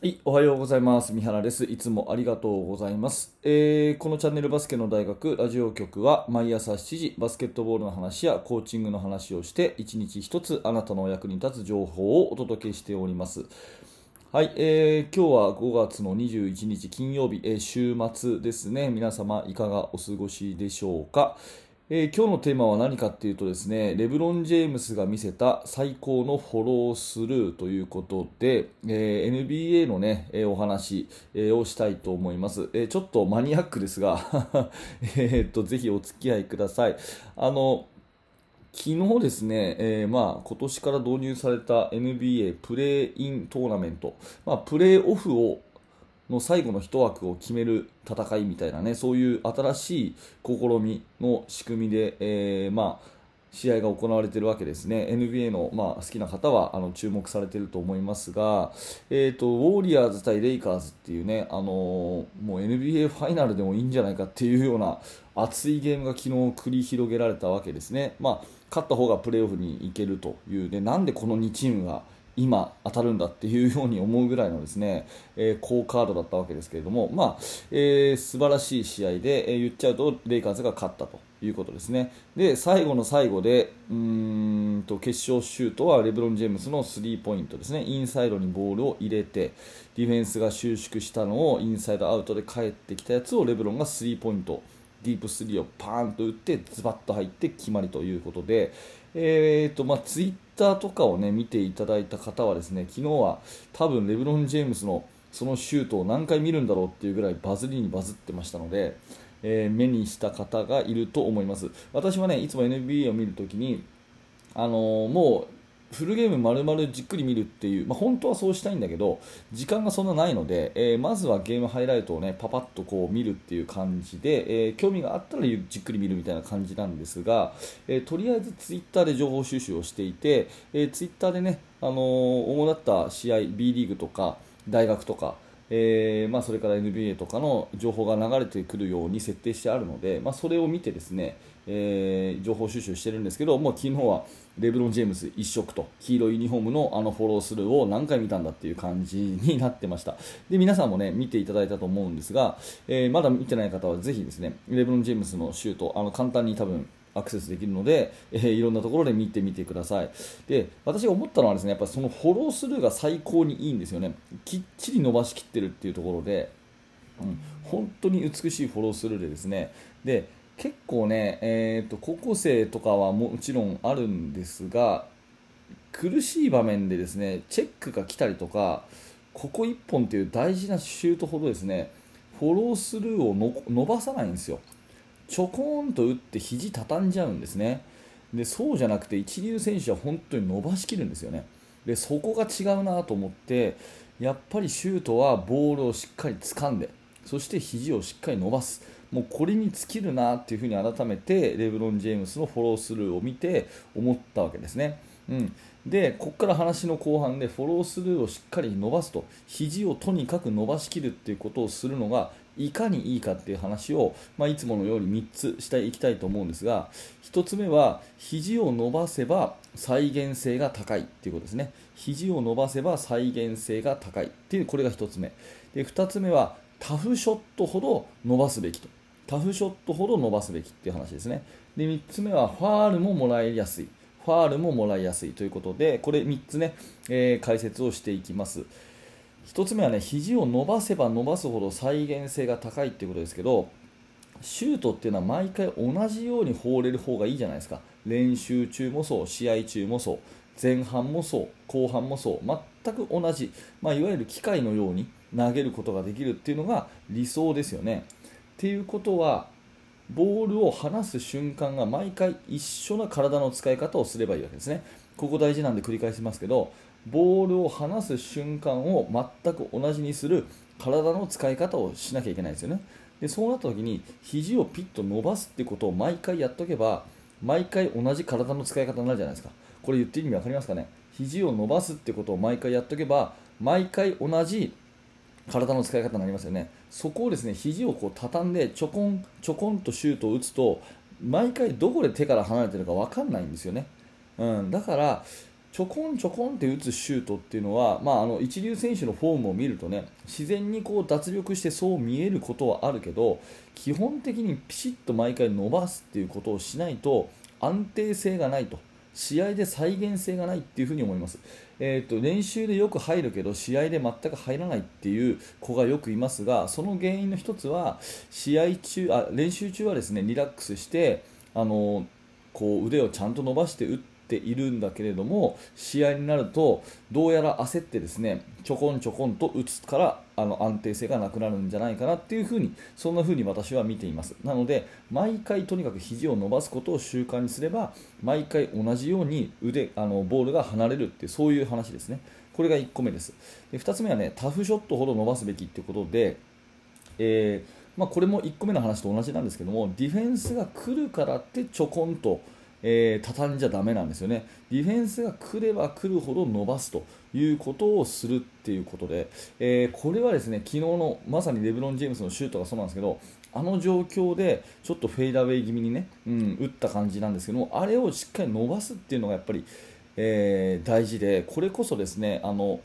はい、おはようございます。三原です。いつもありがとうございます。えーこのチャンネルバスケの大学ラジオ局は毎朝7時バスケットボールの話やコーチングの話をして一日一つあなたのお役に立つ情報をお届けしております。はい、えー今日は5月の21日金曜日、えー週末ですね。皆様いかがお過ごしでしょうか？えー今日のテーマは何かっていうとですね、レブロン・ジェームスが見せた最高のフォロースルーということで、えー NBA のね、えーお話、えーをしたいと思います。えーちょっとマニアックですが、えっと、ぜひお付き合いください。あの、昨日ですね、えーまあ、今年から導入された NBA プレーイントーナメント、まあ、プレーオフをの最後の一枠を決める戦いみたいなね、そういう新しい試みの仕組みで、えーまあ、試合が行われているわけですね。NBA の、まあ、好きな方はあの注目されていると思いますが、えーと、ウォーリアーズ対レイカーズっていうね、あのーもう NBA ファイナルでもいいんじゃないかっていうような熱いゲームが昨日繰り広げられたわけですね。まあ、勝った方がプレーオフに行けるという、でなんでこの2チームが今当たるんだっていうように思うぐらいのですね、えー好カードだったわけですけれども、まあえー素晴らしい試合で、えー言っちゃうとレイカーズが勝ったということですね。で最後の最後でうんと決勝シュートはレブロン・ジェームスのスリーポイントですね、インサイドにボールを入れてディフェンスが収縮したのをインサイドアウトで帰ってきたやつをレブロンがスリーポイントディープスリーをパーンと打ってズバッと入って決まりということで、えーとまあ、ツイッターとかを、ね、見ていただいた方はですね昨日は多分レブロン・ジェームスのそのシュートを何回見るんだろうっていうぐらいバズりにバズってましたので、えー目にした方がいると思います。私はねいつも NBA を見るときにあのーもうフルゲーム丸々じっくり見るっていう、まあ、本当はそうしたいんだけど時間がそんなないので、えーまずはゲームハイライトをねパパッとこう見るっていう感じで、えー興味があったらじっくり見るみたいな感じなんですが、えーとりあえずツイッターで情報収集をしていて、えーツイッターでね、あの主だった試合 B リーグとか大学とかえーまあ、それから NBA とかの情報が流れてくるように設定してあるので、まあ、それを見てですね、えー情報収集してるんですけど、もう昨日はレブロン・ジェームス一色と黄色いユニフォームのあのフォロースルーを何回見たんだっていう感じになってました。で皆さんもね見ていただいたと思うんですが、えーまだ見てない方はぜひですねレブロン・ジェームスのシュートあの簡単に多分アクセスできるので、えーいろんなところで見てみてください。で私が思ったのはですねやっぱそのフォロースルーが最高にいいんですよね。きっちり伸ばしきってるっていうところで、うん、本当に美しいフォロースルーでですね。で結構ね、えー、と高校生とかはもちろんあるんですが苦しい場面でですねチェックが来たりとかここ1本という大事なシュートほどですねフォロースルーを伸ばさないんですよ。ちょこんと打って肘畳んじゃうんですね。でそうじゃなくて一流選手は本当に伸ばしきるんですよね。でそこが違うなと思ってやっぱりシュートはボールをしっかり掴んでそして肘をしっかり伸ばす。もうこれに尽きるなっていうふうに改めてレブロン・ジェームスのフォロースルーを見て思ったわけですね。うん、でここから話の後半でフォロースルーをしっかり伸ばすと。肘をとにかく伸ばしきるっていうことをするのがいかにいいかっていう話を、まあ、いつものように3つしていきたいと思うんですが1つ目は肘を伸ばせば再現性が高いっていうことですね。肘を伸ばせば再現性が高いっていうこれが1つ目。で2つ目はタフショットほど伸ばすべきと。タフショットほど伸ばすべきっていう話ですね。で3つ目はファールももらいやすい。ファールももらいやすいということでこれ3つね、えー解説をしていきます。1つ目はね肘を伸ばせば伸ばすほど再現性が高いっていうことですけどシュートっていうのは毎回同じように放れる方がいいじゃないですか。練習中もそう試合中もそう前半もそう後半もそう全く同じ、まあ、いわゆる機械のように投げることができるっていうのが理想ですよね。っていうことはボールを離す瞬間が毎回一緒な体の使い方をすればいいわけですね。ここ大事なんで繰り返しますけどボールを離す瞬間を全く同じにする体の使い方をしなきゃいけないですよね。でそうなった時に肘をピッと伸ばすってことを毎回やっとけば毎回同じ体の使い方になるじゃないですか。これ言ってる意味分かりますかね？肘を伸ばすってことを毎回やっとけば毎回同じ体の使い方になりますよね。そこをですね肘をこう畳んでちょこんちょこんとシュートを打つと毎回どこで手から離れてるか分かんないんですよね、うん、だからちょこんちょこんって打つシュートっていうのは、まあ、あの一流選手のフォームを見るとね自然にこう脱力してそう見えることはあるけど基本的にピシッと毎回伸ばすっていうことをしないと安定性がないと試合で再現性がないっていうふに思います、えーと、練習でよく入るけど試合で全く入らないっていう子がよくいますがその原因の一つは試合中あ練習中はですねリラックスしてあのこう腕をちゃんと伸ばして打ってているんだけれども試合になるとどうやら焦ってですねちょこんちょこんと打つからあの安定性がなくなるんじゃないかなっていうふうにそんな風に私は見ています。なので毎回とにかく肘を伸ばすことを習慣にすれば毎回同じように腕あのボールが離れるってうそういう話ですね。これが1個目です。で2つ目はねタフショットほど伸ばすべきってことで、えーまあ、これも1個目の話と同じなんですけどもディフェンスが来るからってちょこんとえー、畳んじゃだめなんですよね、ディフェンスが来れば来るほど伸ばすということをするっていうことで、えー、これはですね昨日のまさにレブロン・ジェームスのシュートがそうなんですけど、あの状況でちょっとフェイダーウェイ気味にね、うん、打った感じなんですけども、あれをしっかり伸ばすっていうのがやっぱり、えー、大事で、これこそですねあの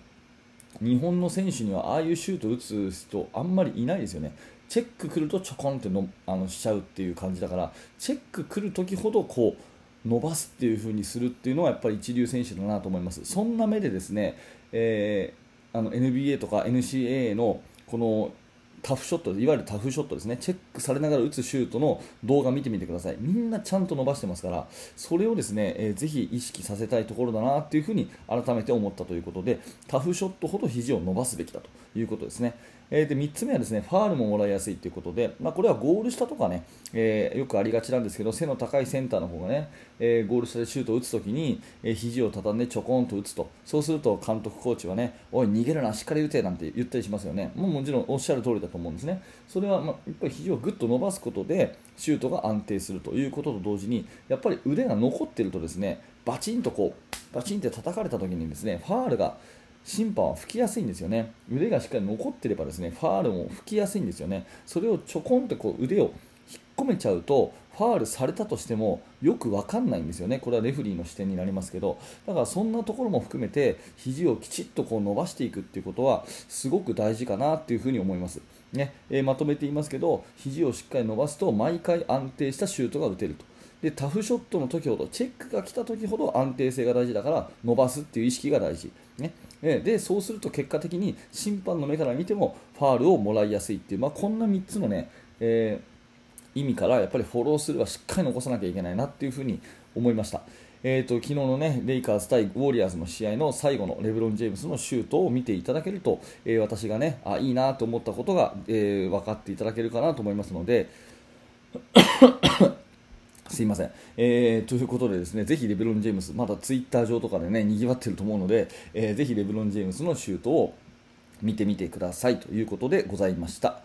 日本の選手にはああいうシュートを打つ人あんまりいないですよね。チェック来るとちょこんってのあのしちゃうっていう感じだからチェック来るときほどこう伸ばすっていう風にするっていうのはやっぱり一流選手だなと思います。そんな目でですね、えー、あの NBA とか NCAA のこのタフショット、いわゆるタフショットですね、チェックされながら打つシュートの動画見てみてください。みんなちゃんと伸ばしてますから、それをですね、えー、ぜひ意識させたいところだなというふうに改めて思ったということで、タフショットほど肘を伸ばすべきだということですね。えー、で3つ目はですねファールももらいやすいということで、まあ、これはゴール下とかね、えー、よくありがちなんですけど背の高いセンターの方がね、えー、ゴール下でシュートを打つときに、えー、肘を畳んでちょこんと打つと。そうすると監督、コーチはねおい、逃げるな、しっかり打てなんて言ったりしますよね、もうもちろんおっしゃる通りだと思うんですね、それは、まあ、やっぱり肘をぐっと伸ばすことでシュートが安定するということと同時にやっぱり腕が残っているとですねバチンとこうバチンって叩かれたときにですねファールが審判は吹きやすいんですよね。腕がしっかり残っていればですねファールも吹きやすいんですよね。それをちょこんとこう腕を引っ込めちゃうとファールされたとしてもよく分かんないんですよね、これはレフリーの視点になりますけど、だからそんなところも含めて肘をきちっとこう伸ばしていくっていうことはすごく大事かなっていうふに思います。ね。えー、まとめて言いますけど、肘をしっかり伸ばすと毎回安定したシュートが打てると。でタフショットの時ほどチェックが来た時ほど安定性が大事だから伸ばすっていう意識が大事、ね、でそうすると結果的に審判の目から見てもファールをもらいやすいっていう、まあ、こんな3つのね、えー、意味からやっぱりフォロースルーはしっかり残さなきゃいけないなっていうふに思いました。えーと、昨日の、ね、レイカーズ対ウォリアーズの試合の最後のレブロン・ジェームズのシュートを見ていただけると、えー、私が、ね、あいいなと思ったことが、えー、分かっていただけるかなと思いますのですいません、えー、ということでですねぜひレブロン・ジェームスまだツイッター上とかでね賑わってると思うので、えー、ぜひレブロン・ジェームスのシュートを見てみてくださいということでございました。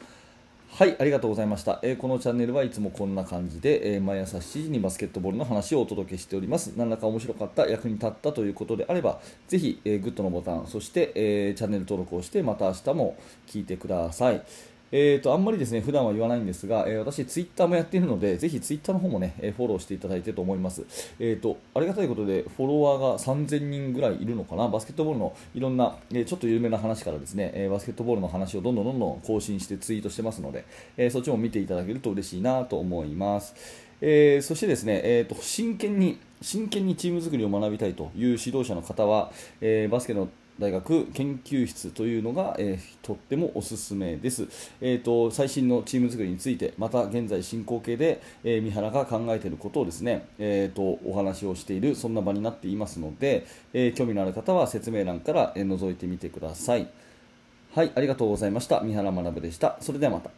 はい、ありがとうございました。えー、このチャンネルはいつもこんな感じで、えー、毎朝7時にバスケットボールの話をお届けしております。何らか面白かった、役に立ったということであれば、ぜひ、えー、グッドのボタン、そして、えチャンネル登録をして、また明日も聞いてください。えーと、あんまりですね普段は言わないんですが、えー、私、ツイッターもやっているのでぜひツイッターの方もねえフォローしていただいてと思います、えーと、ありがたいことでフォロワーが3000人ぐらいいるのかな？バスケットボールのいろんな、えー、ちょっと有名な話からですね、え、バスケットボールの話をどんどんどんどん更新してツイートしてますので、えそっちも見ていただけると嬉しいなと思います、えそしてですね、えーと真剣に真剣にチーム作りを学びたいという指導者の方は、えバスケの大学研究室というのが、えー、とってもおすすめです、えーと、最新のチーム作りについてまた現在進行形で、えー、三原が考えていることをですね、えーと、お話をしているそんな場になっていますので、えー、興味のある方は説明欄から、え覗いてみてください。はいありがとうございました。三原学でした。それではまた。